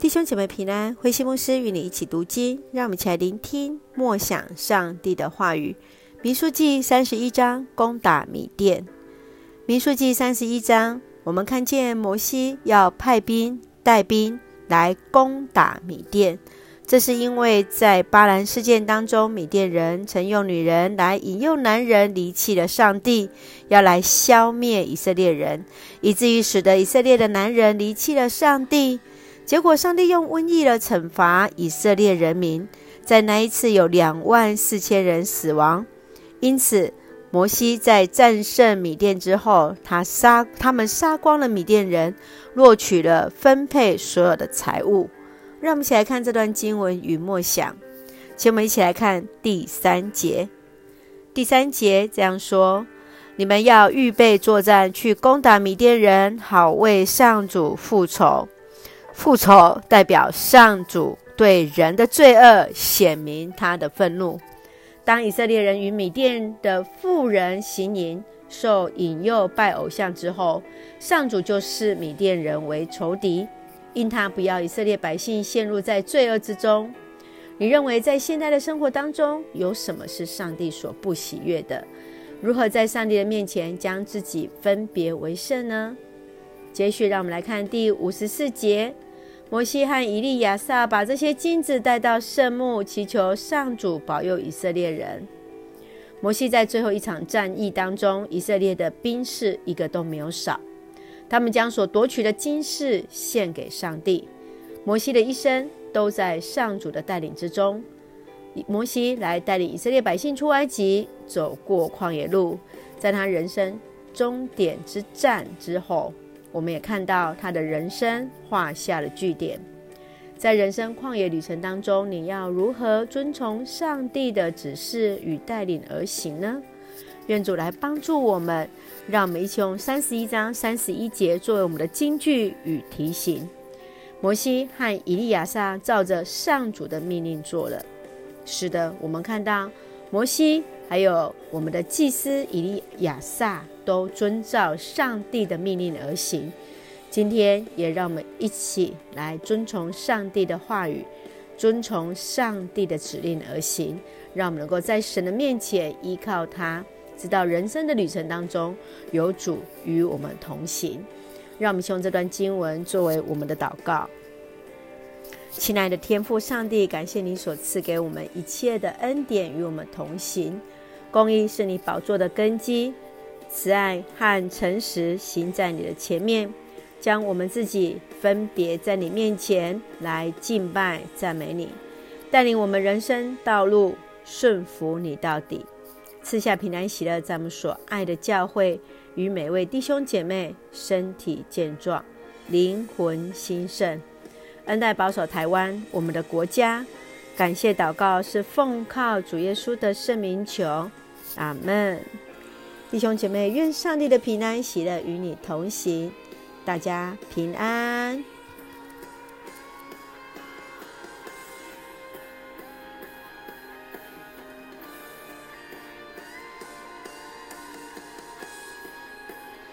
弟兄姐妹平安，慧馨牧师与你一起读经，让我们一起来聆听默想上帝的话语。民数记三十一章，攻打米甸。民数记三十一章，我们看见摩西要派兵带兵来攻打米甸，这是因为在巴兰事件当中，米甸人曾用女人来引诱男人离弃了上帝，要来消灭以色列人，以至于使得以色列的男人离弃了上帝。结果，上帝用瘟疫来惩罚以色列人民，在那一次有两万四千人死亡。因此，摩西在战胜米甸之后，他杀他们杀光了米甸人，获取了分配所有的财物。让我们一起来看这段经文与默想。请我们一起来看第三节。第三节这样说：“你们要预备作战，去攻打米甸人，好为上主复仇。”复仇代表上主对人的罪恶显明他的愤怒。当以色列人与米甸的妇人行淫，受引诱拜偶像之后，上主就视米甸人为仇敌，因他不要以色列百姓陷入在罪恶之中。你认为在现代的生活当中，有什么是上帝所不喜悦的？如何在上帝的面前将自己分别为圣呢？接续，让我们来看第五十四节。摩西和以利亚撒把这些金子带到圣幕，祈求上主保佑以色列人。摩西在最后一场战役当中，以色列的兵士一个都没有少，他们将所夺取的金饰献给上帝。摩西的一生都在上主的带领之中。摩西来带领以色列百姓出埃及，走过旷野路，在他人生终点之战之后。我们也看到他的人生画下了句点。在人生旷野旅程当中，你要如何遵从上帝的指示与带领而行呢？愿主来帮助我们，让我们一起用三十一章三十一节作为我们的金句与提醒。摩西和以利亚撒照着上主的命令做了。是的，我们看到摩西还有我们的祭司以利亚撒。都遵照上帝的命令而行。今天也让我们一起来遵从上帝的话语，遵从上帝的指令而行，让我们能够在神的面前依靠他，直到人生的旅程当中有主与我们同行。让我们用这段经文作为我们的祷告。亲爱的天父上帝，感谢你所赐给我们一切的恩典与我们同行。公义是你宝座的根基。慈爱和诚实行在你的前面，将我们自己分别在你面前来敬拜赞美你，带领我们人生道路顺服你到底，赐下平安喜乐，在我们所爱的教会与每位弟兄姐妹身体健壮，灵魂兴盛，恩待保守台湾我们的国家。感谢祷告是奉靠主耶稣的圣名求，阿门。弟兄姐妹，愿上帝的平安喜乐与你同行，大家平安。